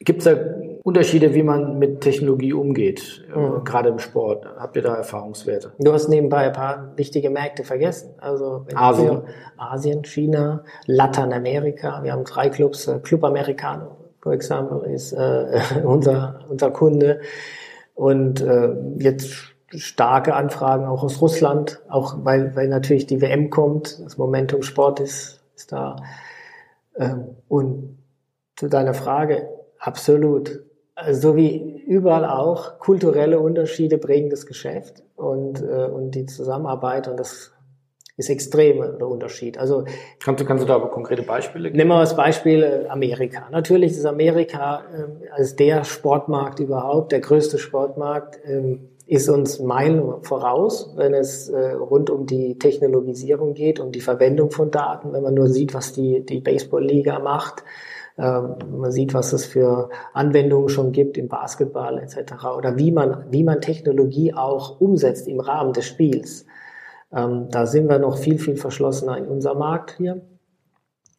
Gibt es da Unterschiede, wie man mit Technologie umgeht, äh, mhm. gerade im Sport? Habt ihr da Erfahrungswerte? Du hast nebenbei ein paar wichtige Märkte vergessen. Also Asien. Asien, China, Lateinamerika. Wir haben drei Clubs, äh, Club Americano, for example, ist äh, unser, unser Kunde. Und äh, jetzt starke Anfragen auch aus Russland, auch weil, weil natürlich die WM kommt, das Momentum Sport ist, ist da. Ähm, und zu deiner Frage, absolut. Also so wie überall auch, kulturelle Unterschiede prägen das Geschäft und, äh, und die Zusammenarbeit und das ist extrem der Unterschied. Also kannst du, kannst du da aber konkrete Beispiele geben? Nehmen wir als Beispiel äh, Amerika. Natürlich ist Amerika äh, als der Sportmarkt überhaupt, der größte Sportmarkt, ähm, ist uns Meilen voraus, wenn es äh, rund um die Technologisierung geht, um die Verwendung von Daten. Wenn man nur sieht, was die, die Baseball-Liga macht, äh, man sieht, was es für Anwendungen schon gibt im Basketball etc. Oder wie man, wie man Technologie auch umsetzt im Rahmen des Spiels. Ähm, da sind wir noch viel, viel verschlossener in unserem Markt hier.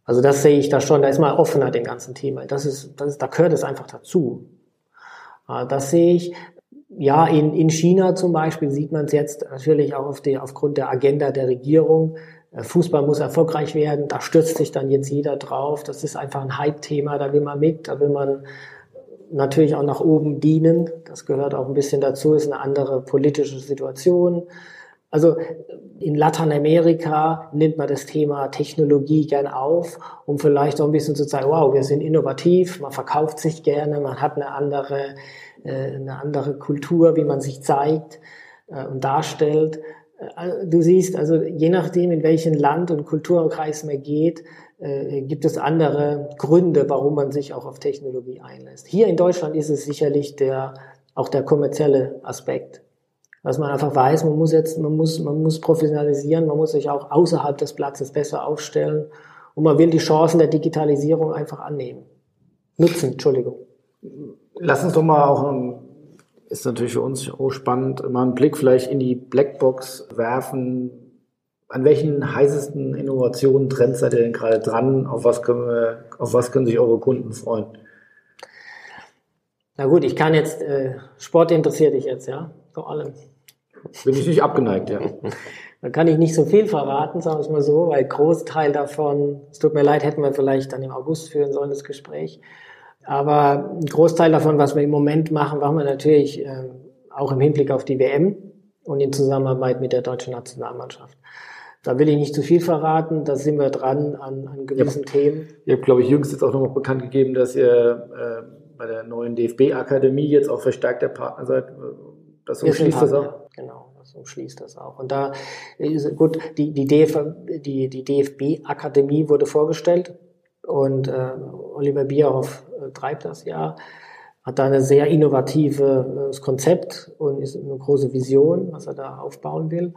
Also das sehe ich da schon, da ist mal offener dem ganzen Thema. Das ist, das ist, da gehört es einfach dazu. Äh, das sehe ich. Ja, in, in China zum Beispiel sieht man es jetzt natürlich auch auf die, aufgrund der Agenda der Regierung. Äh, Fußball muss erfolgreich werden, da stürzt sich dann jetzt jeder drauf. Das ist einfach ein Hype-Thema, da will man mit, da will man natürlich auch nach oben dienen. Das gehört auch ein bisschen dazu, ist eine andere politische Situation. Also in Lateinamerika nimmt man das Thema Technologie gern auf, um vielleicht auch ein bisschen zu zeigen, wow, wir sind innovativ, man verkauft sich gerne, man hat eine andere, äh, eine andere Kultur, wie man sich zeigt äh, und darstellt. Äh, du siehst, also je nachdem, in welchen Land und Kulturkreis man geht, gibt es andere Gründe, warum man sich auch auf Technologie einlässt. Hier in Deutschland ist es sicherlich der, auch der kommerzielle Aspekt dass man einfach weiß, man muss jetzt, man muss, man muss professionalisieren, man muss sich auch außerhalb des Platzes besser aufstellen und man will die Chancen der Digitalisierung einfach annehmen. Nutzen, Entschuldigung. Lass uns doch mal auch, ist natürlich für uns auch spannend, mal einen Blick vielleicht in die Blackbox werfen. An welchen heißesten Innovationen, Trends seid ihr denn gerade dran? Auf was können wir, auf was können sich eure Kunden freuen? Na gut, ich kann jetzt, äh, Sport interessiert dich jetzt, ja, vor allem. Bin ich nicht abgeneigt, ja. Da kann ich nicht so viel verraten, sagen wir es mal so, weil Großteil davon, es tut mir leid, hätten wir vielleicht dann im August führen sollen, das Gespräch. Aber ein Großteil davon, was wir im Moment machen, machen wir natürlich äh, auch im Hinblick auf die WM und in Zusammenarbeit mit der deutschen Nationalmannschaft. Da will ich nicht zu viel verraten, da sind wir dran an, an gewissen ja, Themen. Ihr habt, glaube ich, jüngst jetzt auch noch mal bekannt gegeben, dass ihr äh, bei der neuen DFB-Akademie jetzt auch verstärkt der Partner seid das umschließt das auch. Genau, das umschließt das auch. Und da ist gut, die, die, DF, die, die DFB-Akademie wurde vorgestellt und äh, Oliver Bierhoff äh, treibt das ja, hat da eine sehr innovatives äh, Konzept und ist eine große Vision, was er da aufbauen will.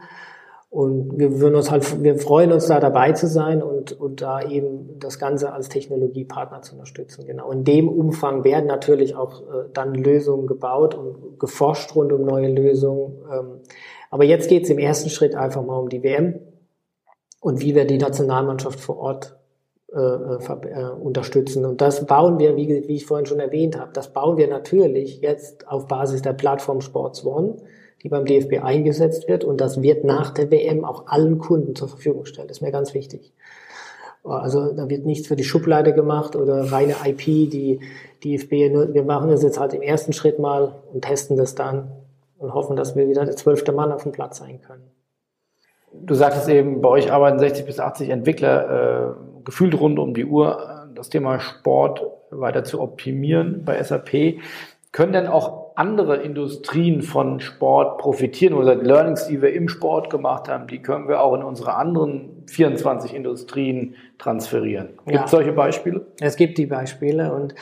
Und wir würden uns halt, wir freuen uns da dabei zu sein und, und da eben das Ganze als Technologiepartner zu unterstützen. Genau. In dem Umfang werden natürlich auch äh, dann Lösungen gebaut und geforscht rund um neue Lösungen. Ähm, aber jetzt geht es im ersten Schritt einfach mal um die WM und wie wir die Nationalmannschaft vor Ort äh, äh, unterstützen. Und das bauen wir, wie, wie ich vorhin schon erwähnt habe, das bauen wir natürlich jetzt auf Basis der Plattform Sports One die beim DFB eingesetzt wird und das wird nach der WM auch allen Kunden zur Verfügung stellen. Das ist mir ganz wichtig. Also da wird nichts für die Schublade gemacht oder reine IP, die DFB, wir machen das jetzt halt im ersten Schritt mal und testen das dann und hoffen, dass wir wieder der zwölfte Mann auf dem Platz sein können. Du sagtest eben, bei euch arbeiten 60 bis 80 Entwickler äh, gefühlt rund um die Uhr, das Thema Sport weiter zu optimieren bei SAP. Können denn auch andere Industrien von Sport profitieren oder Learnings, die wir im Sport gemacht haben, die können wir auch in unsere anderen 24 Industrien transferieren? Gibt es ja. solche Beispiele? Es gibt die Beispiele und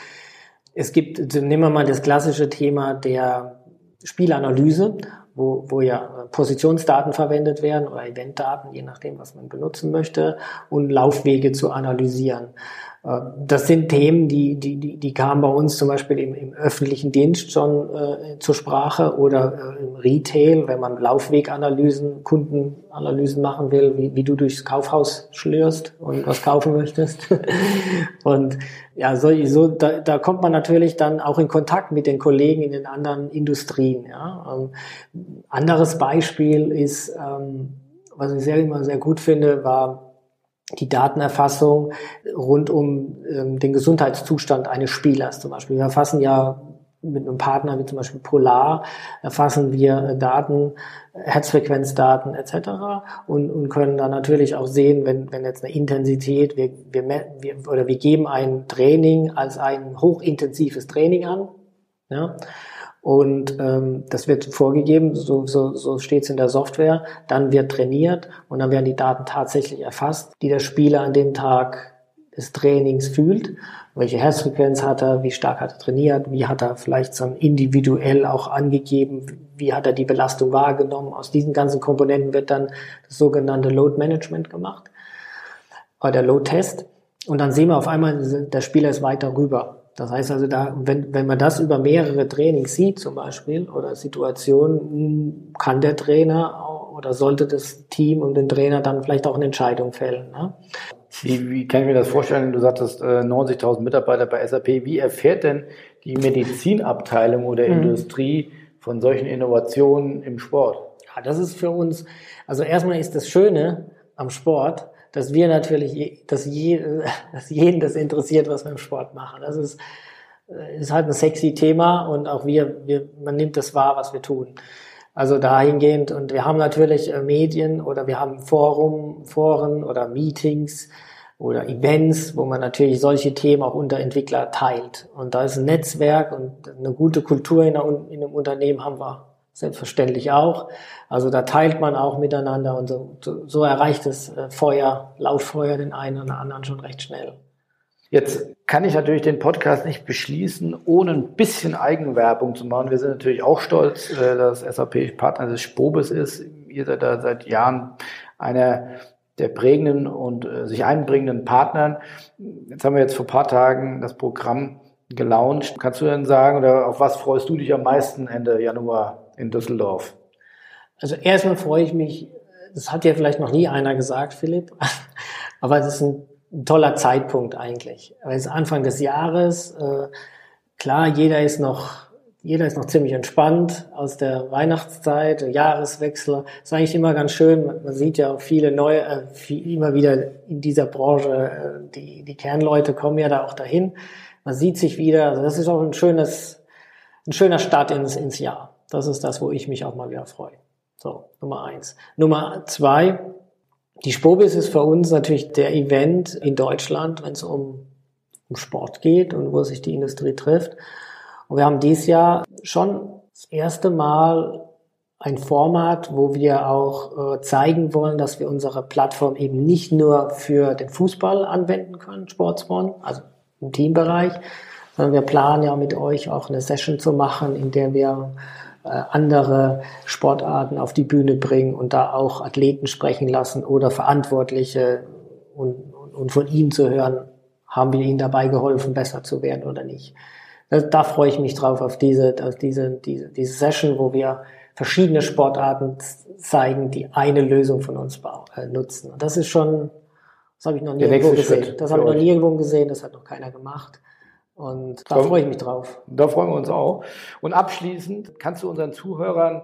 es gibt, nehmen wir mal das klassische Thema der Spielanalyse, wo, wo ja Positionsdaten verwendet werden oder Eventdaten, je nachdem, was man benutzen möchte, und Laufwege zu analysieren. Äh, das sind Themen, die, die, die, die kamen bei uns zum Beispiel im, im öffentlichen Dienst schon äh, zur Sprache oder äh, im Retail, wenn man Laufweganalysen, Kundenanalysen machen will, wie, wie du durchs Kaufhaus schlürst und was kaufen möchtest. und ja, so, so da, da kommt man natürlich dann auch in Kontakt mit den Kollegen in den anderen Industrien. Ja. Ähm, anderes Beispiel ist, ähm, was ich sehr immer sehr gut finde, war die Datenerfassung rund um ähm, den Gesundheitszustand eines Spielers zum Beispiel. Wir erfassen ja mit einem Partner wie zum Beispiel Polar, erfassen wir äh, Daten, Herzfrequenzdaten etc. Und, und können dann natürlich auch sehen, wenn, wenn jetzt eine Intensität, wir, wir, wir, oder wir geben ein Training als ein hochintensives Training an. Ja, und ähm, das wird vorgegeben, so, so, so steht es in der Software. Dann wird trainiert und dann werden die Daten tatsächlich erfasst, die der Spieler an dem Tag des Trainings fühlt. Welche Herzfrequenz hat er, wie stark hat er trainiert, wie hat er vielleicht so individuell auch angegeben, wie hat er die Belastung wahrgenommen. Aus diesen ganzen Komponenten wird dann das sogenannte Load Management gemacht, oder der Load Test. Und dann sehen wir auf einmal, der Spieler ist weiter rüber. Das heißt also, da, wenn, wenn man das über mehrere Trainings sieht zum Beispiel oder Situationen, kann der Trainer oder sollte das Team und den Trainer dann vielleicht auch eine Entscheidung fällen. Ne? Wie, wie kann ich mir das vorstellen? Du sagtest äh, 90.000 Mitarbeiter bei SAP. Wie erfährt denn die Medizinabteilung oder mhm. Industrie von solchen Innovationen im Sport? Ja, das ist für uns, also erstmal ist das Schöne am Sport, dass wir natürlich, dass, je, dass jeden das interessiert, was wir im Sport machen. Das ist, äh, ist halt ein sexy Thema und auch wir, wir, man nimmt das wahr, was wir tun. Also dahingehend und wir haben natürlich äh, Medien oder wir haben Forum, Foren oder Meetings oder Events, wo man natürlich solche Themen auch unter Entwickler teilt. Und da ist ein Netzwerk und eine gute Kultur in einem Unternehmen haben wir selbstverständlich auch. Also da teilt man auch miteinander und so, so erreicht das äh, Feuer, Lauffeuer den einen oder anderen schon recht schnell. Jetzt kann ich natürlich den Podcast nicht beschließen, ohne ein bisschen Eigenwerbung zu machen. Wir sind natürlich auch stolz, äh, dass SAP Partner des Spobes ist. Ihr seid da seit Jahren einer der prägenden und äh, sich einbringenden Partnern. Jetzt haben wir jetzt vor paar Tagen das Programm gelauncht. Kannst du denn sagen, oder auf was freust du dich am meisten Ende Januar in Düsseldorf? Also erstmal freue ich mich, das hat ja vielleicht noch nie einer gesagt, Philipp, aber es ist ein, toller Zeitpunkt eigentlich. Weil es ist Anfang des Jahres, äh, klar, jeder ist noch jeder ist noch ziemlich entspannt aus der Weihnachtszeit, Jahreswechsel. ist eigentlich immer ganz schön. Man sieht ja auch viele neue, äh, immer wieder in dieser Branche, äh, die, die Kernleute kommen ja da auch dahin. Man sieht sich wieder. Also das ist auch ein schönes, ein schöner Start ins, ins Jahr. Das ist das, wo ich mich auch mal wieder freue. So, Nummer eins. Nummer zwei, die Spobis ist für uns natürlich der Event in Deutschland, wenn es um, um Sport geht und wo sich die Industrie trifft. Und wir haben dieses Jahr schon das erste Mal ein Format, wo wir auch äh, zeigen wollen, dass wir unsere Plattform eben nicht nur für den Fußball anwenden können, Sportsbon, also im Teambereich, sondern wir planen ja mit euch auch eine Session zu machen, in der wir andere Sportarten auf die Bühne bringen und da auch Athleten sprechen lassen oder Verantwortliche und, und von ihnen zu hören, haben wir ihnen dabei geholfen, besser zu werden oder nicht. Da, da freue ich mich drauf, auf diese, auf diese, diese, diese Session, wo wir verschiedene Sportarten zeigen, die eine Lösung von uns äh, nutzen. Und das ist schon, das habe ich noch nie irgendwo gesehen. Das habe ich noch nie irgendwo gesehen, das hat noch keiner gemacht. Und da freue ich mich drauf. Da freuen wir uns auch. Und abschließend kannst du unseren Zuhörern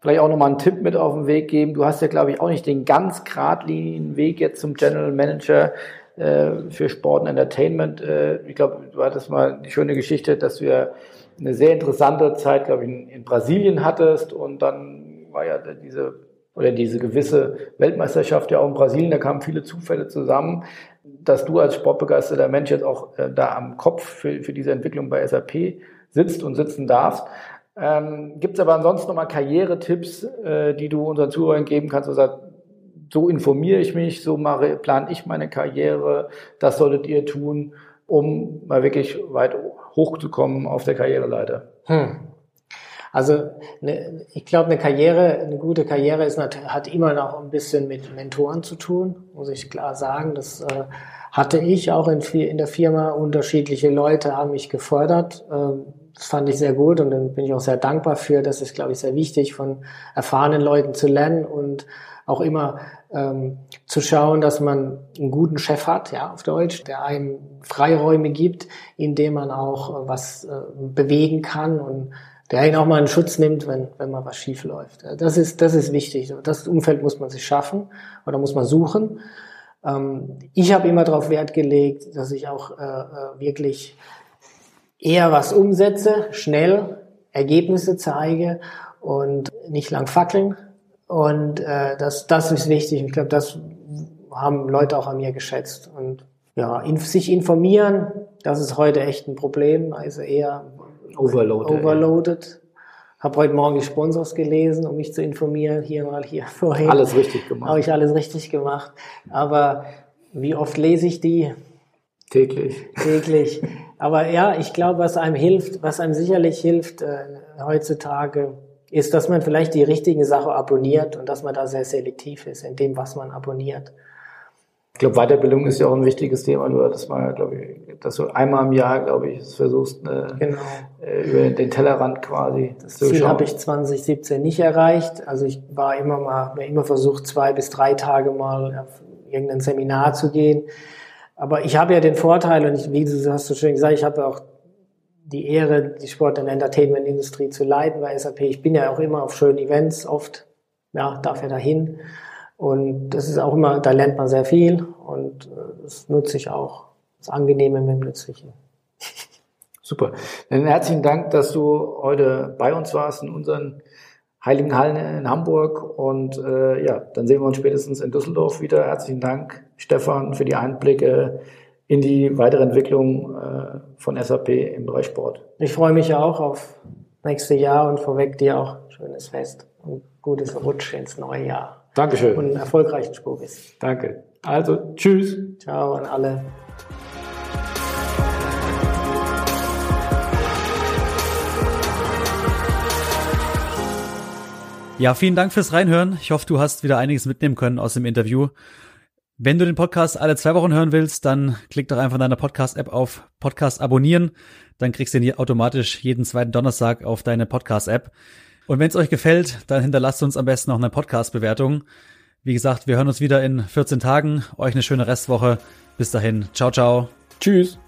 vielleicht auch nochmal einen Tipp mit auf den Weg geben. Du hast ja, glaube ich, auch nicht den ganz geradlinigen Weg jetzt zum General Manager äh, für Sport und Entertainment. Äh, ich glaube, du hattest mal die schöne Geschichte, dass du ja eine sehr interessante Zeit, glaube ich, in, in Brasilien hattest und dann war ja diese oder diese gewisse Weltmeisterschaft ja auch in Brasilien, da kamen viele Zufälle zusammen dass du als sportbegeisterter Mensch jetzt auch äh, da am Kopf für, für diese Entwicklung bei SAP sitzt und sitzen darfst. Ähm, Gibt es aber ansonsten nochmal Karrieretipps, äh, die du unseren Zuhörern geben kannst? Also, so informiere ich mich, so mache, plane ich meine Karriere, das solltet ihr tun, um mal wirklich weit hochzukommen auf der Karriereleiter. Hm. Also ne, ich glaube, eine Karriere, eine gute Karriere ist, hat immer noch ein bisschen mit Mentoren zu tun, muss ich klar sagen. Das äh, hatte ich auch in, in, der Firma. Unterschiedliche Leute haben mich gefordert. Ähm, das fand ich sehr gut und dann bin ich auch sehr dankbar für. Das ist, glaube ich, sehr wichtig, von erfahrenen Leuten zu lernen und auch immer ähm, zu schauen, dass man einen guten Chef hat, ja, auf Deutsch, der einem Freiräume gibt, in dem man auch äh, was äh, bewegen kann und der ihn auch mal in Schutz nimmt, wenn, wenn mal was schief läuft. Das ist, das ist wichtig. Das Umfeld muss man sich schaffen oder muss man suchen. Ähm, ich habe immer darauf Wert gelegt, dass ich auch äh, äh, wirklich eher was umsetze, schnell Ergebnisse zeige und nicht lang fackeln. Und äh, das, das ist wichtig. Ich glaube, das haben Leute auch an mir geschätzt. Und ja, in, sich informieren, das ist heute echt ein Problem. Also eher overloaded. overloaded. Habe heute Morgen die Sponsors gelesen, um mich zu informieren. Hier mal, hier vorher. Alles richtig gemacht. Habe ich alles richtig gemacht. Aber wie oft lese ich die? Täglich. Täglich. Aber ja, ich glaube, was einem hilft, was einem sicherlich hilft äh, heutzutage, ist, dass man vielleicht die richtige Sache abonniert und dass man da sehr selektiv ist in dem, was man abonniert. Ich glaube, Weiterbildung ist ja auch ein wichtiges Thema. Du hattest mal, glaube ich, dass du einmal im Jahr, glaube ich, versuchst, eine, genau. äh, über den Tellerrand quasi. Das Ziel habe ich 2017 nicht erreicht. Also ich war immer mal, mir immer versucht, zwei bis drei Tage mal auf irgendein Seminar zu gehen. Aber ich habe ja den Vorteil, und ich, wie du hast so schön gesagt, ich habe auch die Ehre, die Sport- und Entertainment-Industrie zu leiten bei SAP. Ich bin ja auch immer auf schönen Events, oft, ja, darf ja dahin. Und das ist auch immer, da lernt man sehr viel und äh, das nutze ich auch. Das Angenehme mit dem Nützlichen. Super. Dann herzlichen Dank, dass du heute bei uns warst in unseren Heiligen Hallen in Hamburg. Und äh, ja, dann sehen wir uns spätestens in Düsseldorf wieder. Herzlichen Dank, Stefan, für die Einblicke in die weitere Entwicklung äh, von SAP im Bereich Sport. Ich freue mich auch auf nächste Jahr und vorweg dir auch schönes Fest und gutes Rutsch ins neue Jahr. Dankeschön. Und einen erfolgreichen Spurbiss. Danke. Also, tschüss. Ciao an alle. Ja, vielen Dank fürs Reinhören. Ich hoffe, du hast wieder einiges mitnehmen können aus dem Interview. Wenn du den Podcast alle zwei Wochen hören willst, dann klick doch einfach in deiner Podcast-App auf Podcast abonnieren. Dann kriegst du ihn hier automatisch jeden zweiten Donnerstag auf deine Podcast-App. Und wenn es euch gefällt, dann hinterlasst uns am besten noch eine Podcast-Bewertung. Wie gesagt, wir hören uns wieder in 14 Tagen. Euch eine schöne Restwoche. Bis dahin. Ciao, ciao. Tschüss.